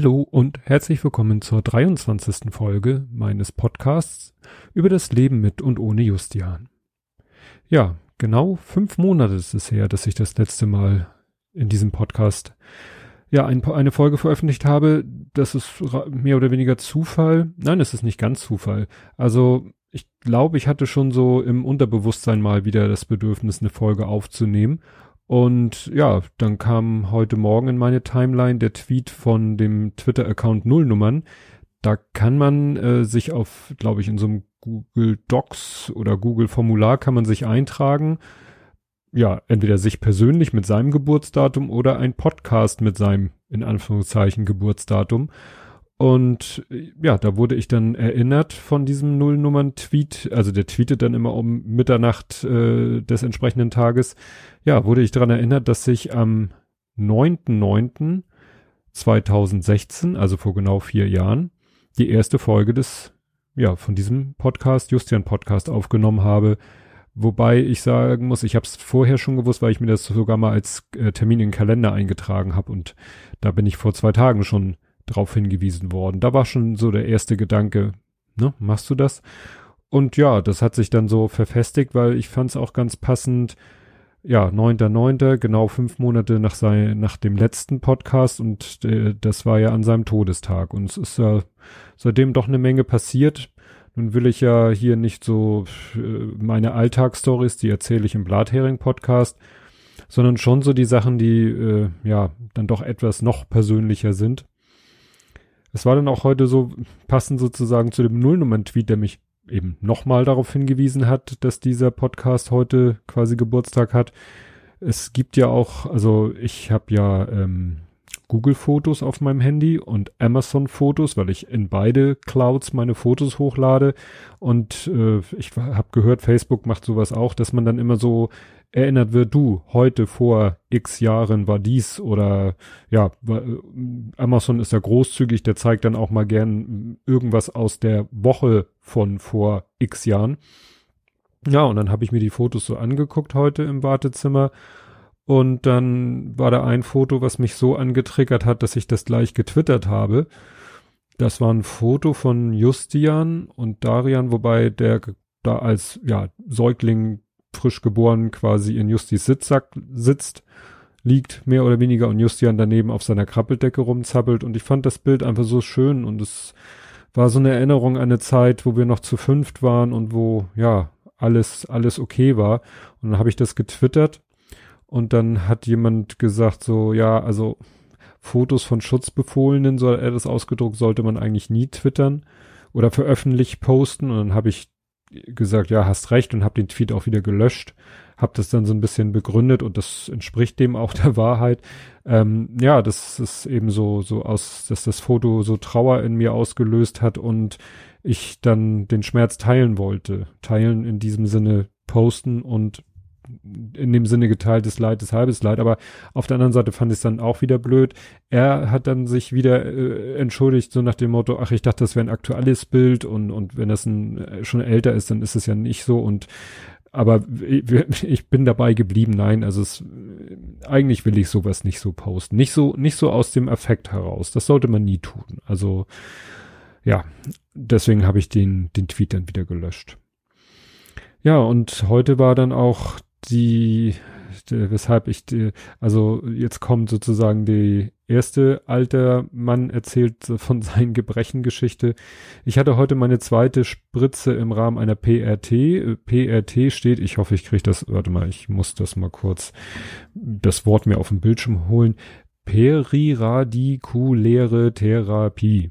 Hallo und herzlich willkommen zur 23. Folge meines Podcasts über das Leben mit und ohne Justian. Ja, genau fünf Monate ist es her, dass ich das letzte Mal in diesem Podcast ja ein, eine Folge veröffentlicht habe. Das ist mehr oder weniger Zufall. Nein, es ist nicht ganz Zufall. Also ich glaube, ich hatte schon so im Unterbewusstsein mal wieder das Bedürfnis, eine Folge aufzunehmen und ja, dann kam heute Morgen in meine Timeline der Tweet von dem Twitter-Account Nullnummern. Da kann man äh, sich auf, glaube ich, in so einem Google Docs oder Google Formular kann man sich eintragen. Ja, entweder sich persönlich mit seinem Geburtsdatum oder ein Podcast mit seinem, in Anführungszeichen, Geburtsdatum. Und ja, da wurde ich dann erinnert von diesem Nullnummern-Tweet. Also der tweetet dann immer um Mitternacht äh, des entsprechenden Tages. Ja, wurde ich daran erinnert, dass ich am 9.9.2016, also vor genau vier Jahren, die erste Folge des, ja, von diesem Podcast, Justian Podcast aufgenommen habe. Wobei ich sagen muss, ich habe es vorher schon gewusst, weil ich mir das sogar mal als äh, Termin in den Kalender eingetragen habe. Und da bin ich vor zwei Tagen schon drauf hingewiesen worden. Da war schon so der erste Gedanke, ne, machst du das? Und ja, das hat sich dann so verfestigt, weil ich fand es auch ganz passend, ja, 9.9., genau fünf Monate nach, sein, nach dem letzten Podcast und äh, das war ja an seinem Todestag. Und es ist ja seitdem doch eine Menge passiert. Nun will ich ja hier nicht so äh, meine Alltagsstories, die erzähle ich im Blathering-Podcast, sondern schon so die Sachen, die äh, ja dann doch etwas noch persönlicher sind. Es war dann auch heute so passend sozusagen zu dem Nullnummern-Tweet, der mich eben nochmal darauf hingewiesen hat, dass dieser Podcast heute quasi Geburtstag hat. Es gibt ja auch, also ich habe ja ähm, Google-Fotos auf meinem Handy und Amazon-Fotos, weil ich in beide Clouds meine Fotos hochlade. Und äh, ich habe gehört, Facebook macht sowas auch, dass man dann immer so erinnert wird, du, heute vor x Jahren war dies oder ja, äh, Amazon ist ja großzügig, der zeigt dann auch mal gern irgendwas aus der Woche von vor x Jahren. Ja, und dann habe ich mir die Fotos so angeguckt heute im Wartezimmer und dann war da ein Foto, was mich so angetriggert hat, dass ich das gleich getwittert habe. Das war ein Foto von Justian und Darian, wobei der da als ja Säugling frisch geboren quasi in Justis Sitzsack sitzt, liegt mehr oder weniger und Justian daneben auf seiner Krabbeldecke rumzappelt und ich fand das Bild einfach so schön und es war so eine Erinnerung an eine Zeit, wo wir noch zu fünft waren und wo ja alles alles okay war und dann habe ich das getwittert und dann hat jemand gesagt so ja also Fotos von Schutzbefohlenen soll er das ausgedruckt sollte man eigentlich nie twittern oder veröffentlicht posten und dann habe ich gesagt, ja, hast recht und habe den Tweet auch wieder gelöscht, habe das dann so ein bisschen begründet und das entspricht dem auch der Wahrheit. Ähm, ja, das ist eben so so aus, dass das Foto so Trauer in mir ausgelöst hat und ich dann den Schmerz teilen wollte. Teilen in diesem Sinne posten und in dem Sinne geteiltes Leid ist halbes Leid, aber auf der anderen Seite fand ich es dann auch wieder blöd. Er hat dann sich wieder äh, entschuldigt, so nach dem Motto, ach, ich dachte, das wäre ein aktuelles Bild und, und wenn das ein, äh, schon älter ist, dann ist es ja nicht so und aber ich, bin dabei geblieben, nein, also es, eigentlich will ich sowas nicht so posten. Nicht so, nicht so aus dem Effekt heraus. Das sollte man nie tun. Also, ja, deswegen habe ich den, den Tweet dann wieder gelöscht. Ja, und heute war dann auch die, weshalb ich, die, also jetzt kommt sozusagen die erste alter Mann erzählt von seinen Gebrechengeschichte. Ich hatte heute meine zweite Spritze im Rahmen einer PRT. PRT steht, ich hoffe, ich kriege das, warte mal, ich muss das mal kurz das Wort mir auf dem Bildschirm holen. Periradikuläre Therapie.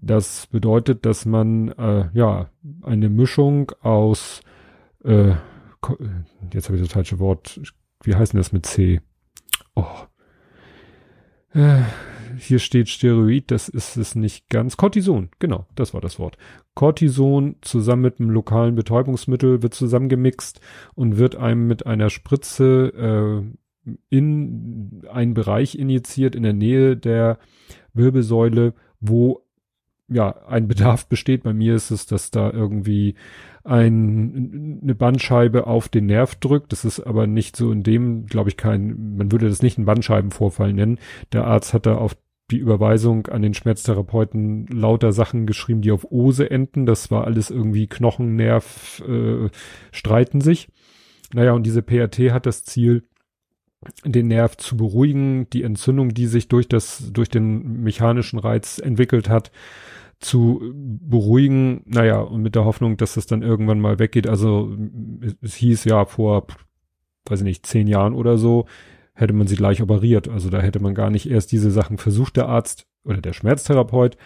Das bedeutet, dass man äh, ja eine Mischung aus äh, jetzt habe ich das falsche Wort. Wie heißt denn das mit C? Oh. Äh, hier steht Steroid, das ist es nicht ganz. Cortison, genau, das war das Wort. Cortison zusammen mit einem lokalen Betäubungsmittel wird zusammengemixt und wird einem mit einer Spritze äh, in einen Bereich injiziert in der Nähe der Wirbelsäule, wo ja ein Bedarf besteht. Bei mir ist es, dass da irgendwie ein, eine Bandscheibe auf den Nerv drückt. Das ist aber nicht so in dem, glaube ich, kein, man würde das nicht einen Bandscheibenvorfall nennen. Der Arzt hat da auf die Überweisung an den Schmerztherapeuten lauter Sachen geschrieben, die auf Ose enden. Das war alles irgendwie Knochen, Nerv, äh, streiten sich. Naja, und diese PRT hat das Ziel, den Nerv zu beruhigen, die Entzündung, die sich durch das, durch den mechanischen Reiz entwickelt hat, zu beruhigen. Naja, und mit der Hoffnung, dass das dann irgendwann mal weggeht. Also, es hieß ja vor, weiß ich nicht, zehn Jahren oder so, hätte man sie gleich operiert. Also da hätte man gar nicht erst diese Sachen versucht. Der Arzt oder der Schmerztherapeut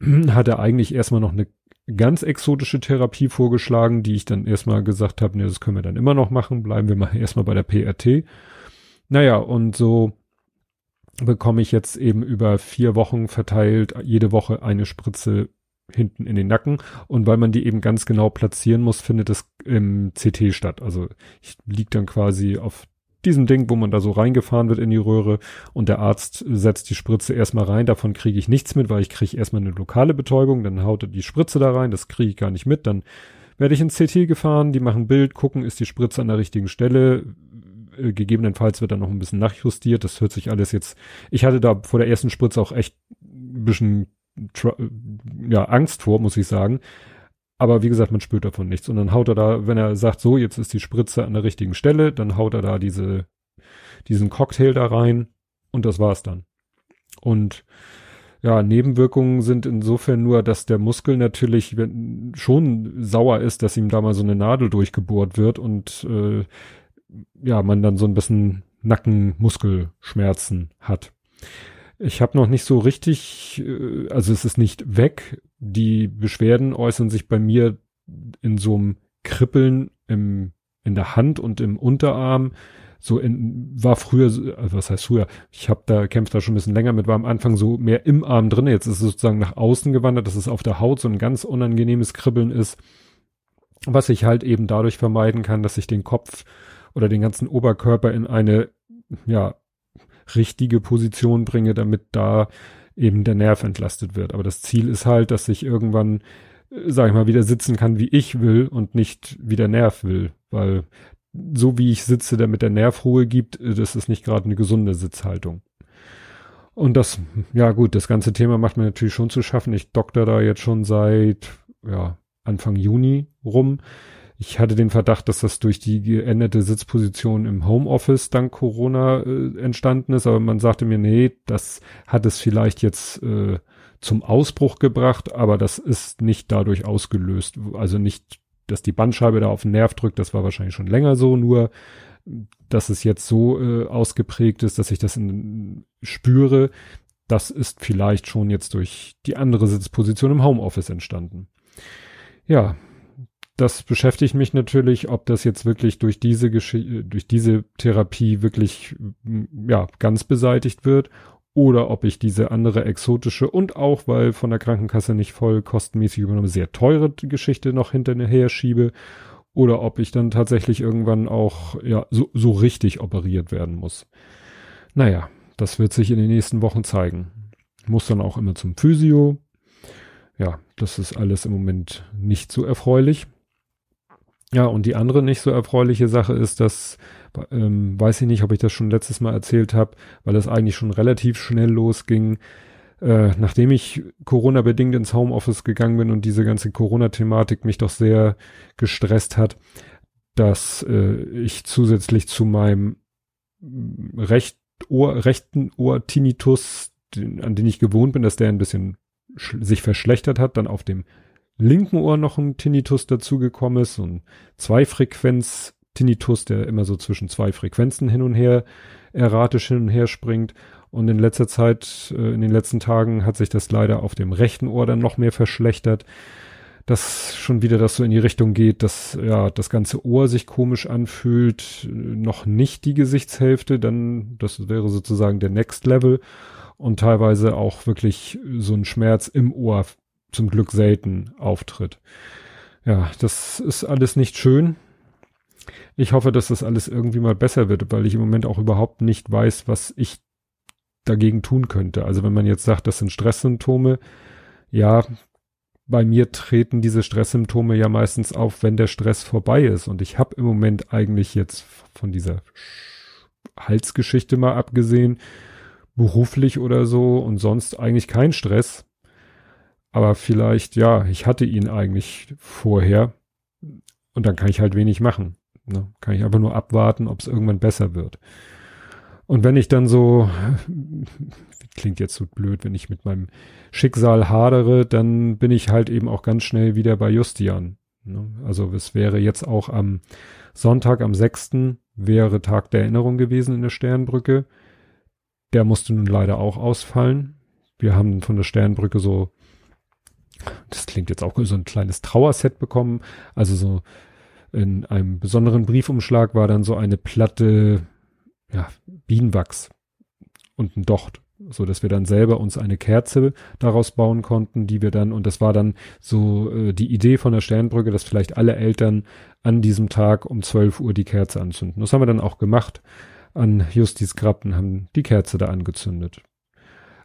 hatte eigentlich erstmal noch eine ganz exotische Therapie vorgeschlagen, die ich dann erstmal gesagt habe, ne, das können wir dann immer noch machen. Bleiben wir mal erstmal bei der PRT. Naja, und so bekomme ich jetzt eben über vier Wochen verteilt jede Woche eine Spritze hinten in den Nacken. Und weil man die eben ganz genau platzieren muss, findet es im CT statt. Also ich liege dann quasi auf diesem Ding, wo man da so reingefahren wird in die Röhre. Und der Arzt setzt die Spritze erstmal rein, davon kriege ich nichts mit, weil ich kriege erstmal eine lokale Betäubung, dann haut er die Spritze da rein, das kriege ich gar nicht mit, dann werde ich ins CT gefahren, die machen Bild, gucken, ist die Spritze an der richtigen Stelle, äh, gegebenenfalls wird dann noch ein bisschen nachjustiert, das hört sich alles jetzt, ich hatte da vor der ersten Spritze auch echt ein bisschen ja, Angst vor, muss ich sagen, aber wie gesagt, man spürt davon nichts. Und dann haut er da, wenn er sagt, so, jetzt ist die Spritze an der richtigen Stelle, dann haut er da diese, diesen Cocktail da rein und das war's dann. Und ja, Nebenwirkungen sind insofern nur, dass der Muskel natürlich schon sauer ist, dass ihm da mal so eine Nadel durchgebohrt wird und äh, ja, man dann so ein bisschen Nackenmuskelschmerzen hat. Ich habe noch nicht so richtig, äh, also es ist nicht weg. Die Beschwerden äußern sich bei mir in so einem Kribbeln im, in der Hand und im Unterarm. So in, war früher, also was heißt früher? Ich habe da kämpft da schon ein bisschen länger mit, war am Anfang so mehr im Arm drin. Jetzt ist es sozusagen nach außen gewandert, dass es auf der Haut so ein ganz unangenehmes Kribbeln ist, was ich halt eben dadurch vermeiden kann, dass ich den Kopf oder den ganzen Oberkörper in eine ja richtige Position bringe, damit da eben der Nerv entlastet wird. Aber das Ziel ist halt, dass ich irgendwann, äh, sag ich mal, wieder sitzen kann, wie ich will und nicht wie der Nerv will, weil so wie ich sitze, damit der Nerv Ruhe gibt, äh, das ist nicht gerade eine gesunde Sitzhaltung. Und das, ja gut, das ganze Thema macht mir natürlich schon zu schaffen. Ich dokter da jetzt schon seit, ja, Anfang Juni rum. Ich hatte den Verdacht, dass das durch die geänderte Sitzposition im Homeoffice dank Corona äh, entstanden ist, aber man sagte mir, nee, das hat es vielleicht jetzt äh, zum Ausbruch gebracht, aber das ist nicht dadurch ausgelöst. Also nicht, dass die Bandscheibe da auf den Nerv drückt, das war wahrscheinlich schon länger so, nur dass es jetzt so äh, ausgeprägt ist, dass ich das in, spüre, das ist vielleicht schon jetzt durch die andere Sitzposition im Homeoffice entstanden. Ja, das beschäftigt mich natürlich, ob das jetzt wirklich durch diese Geschichte, durch diese Therapie wirklich, ja, ganz beseitigt wird oder ob ich diese andere exotische und auch, weil von der Krankenkasse nicht voll kostenmäßig übernommen, sehr teure Geschichte noch hinterher schiebe oder ob ich dann tatsächlich irgendwann auch, ja, so, so richtig operiert werden muss. Naja, das wird sich in den nächsten Wochen zeigen. Muss dann auch immer zum Physio. Ja, das ist alles im Moment nicht so erfreulich. Ja, und die andere nicht so erfreuliche Sache ist, dass, ähm, weiß ich nicht, ob ich das schon letztes Mal erzählt habe, weil es eigentlich schon relativ schnell losging. Äh, nachdem ich Corona-bedingt ins Homeoffice gegangen bin und diese ganze Corona-Thematik mich doch sehr gestresst hat, dass äh, ich zusätzlich zu meinem recht Ohr, rechten Ohr-Tinnitus, den, an den ich gewohnt bin, dass der ein bisschen sich verschlechtert hat, dann auf dem linken Ohr noch ein Tinnitus dazugekommen ist, so ein Zweifrequenz-Tinnitus, der immer so zwischen zwei Frequenzen hin und her erratisch hin und her springt. Und in letzter Zeit, äh, in den letzten Tagen hat sich das leider auf dem rechten Ohr dann noch mehr verschlechtert, dass schon wieder das so in die Richtung geht, dass ja das ganze Ohr sich komisch anfühlt, noch nicht die Gesichtshälfte, dann das wäre sozusagen der Next Level und teilweise auch wirklich so ein Schmerz im Ohr zum Glück selten auftritt. Ja, das ist alles nicht schön. Ich hoffe, dass das alles irgendwie mal besser wird, weil ich im Moment auch überhaupt nicht weiß, was ich dagegen tun könnte. Also wenn man jetzt sagt, das sind Stresssymptome, ja, bei mir treten diese Stresssymptome ja meistens auf, wenn der Stress vorbei ist. Und ich habe im Moment eigentlich jetzt von dieser Halsgeschichte mal abgesehen, beruflich oder so und sonst eigentlich kein Stress. Aber vielleicht, ja, ich hatte ihn eigentlich vorher und dann kann ich halt wenig machen. Ne? Kann ich einfach nur abwarten, ob es irgendwann besser wird. Und wenn ich dann so, klingt jetzt so blöd, wenn ich mit meinem Schicksal hadere, dann bin ich halt eben auch ganz schnell wieder bei Justian. Ne? Also es wäre jetzt auch am Sonntag, am 6. wäre Tag der Erinnerung gewesen in der Sternbrücke. Der musste nun leider auch ausfallen. Wir haben von der Sternbrücke so, das klingt jetzt auch so ein kleines Trauerset bekommen. Also so in einem besonderen Briefumschlag war dann so eine Platte ja, Bienenwachs und ein Docht, so dass wir dann selber uns eine Kerze daraus bauen konnten, die wir dann und das war dann so äh, die Idee von der Sternbrücke, dass vielleicht alle Eltern an diesem Tag um 12 Uhr die Kerze anzünden. Das haben wir dann auch gemacht an Justis Grab und haben die Kerze da angezündet.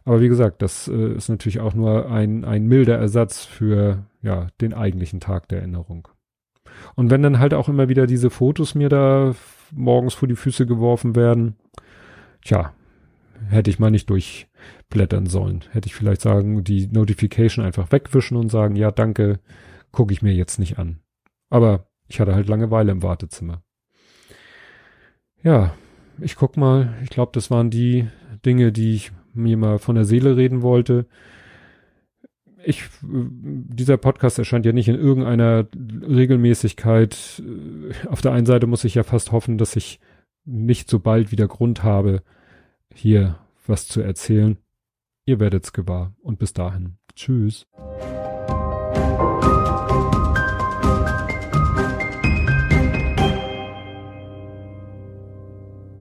Aber wie gesagt, das äh, ist natürlich auch nur ein, ein milder Ersatz für ja, den eigentlichen Tag der Erinnerung. Und wenn dann halt auch immer wieder diese Fotos mir da morgens vor die Füße geworfen werden, tja, hätte ich mal nicht durchblättern sollen. Hätte ich vielleicht sagen, die Notification einfach wegwischen und sagen, ja, danke, gucke ich mir jetzt nicht an. Aber ich hatte halt Langeweile im Wartezimmer. Ja, ich guck mal, ich glaube, das waren die Dinge, die ich mir mal von der Seele reden wollte ich, dieser Podcast erscheint ja nicht in irgendeiner Regelmäßigkeit. Auf der einen Seite muss ich ja fast hoffen, dass ich nicht so bald wieder Grund habe, hier was zu erzählen. Ihr werdet's gewahr. Und bis dahin. Tschüss.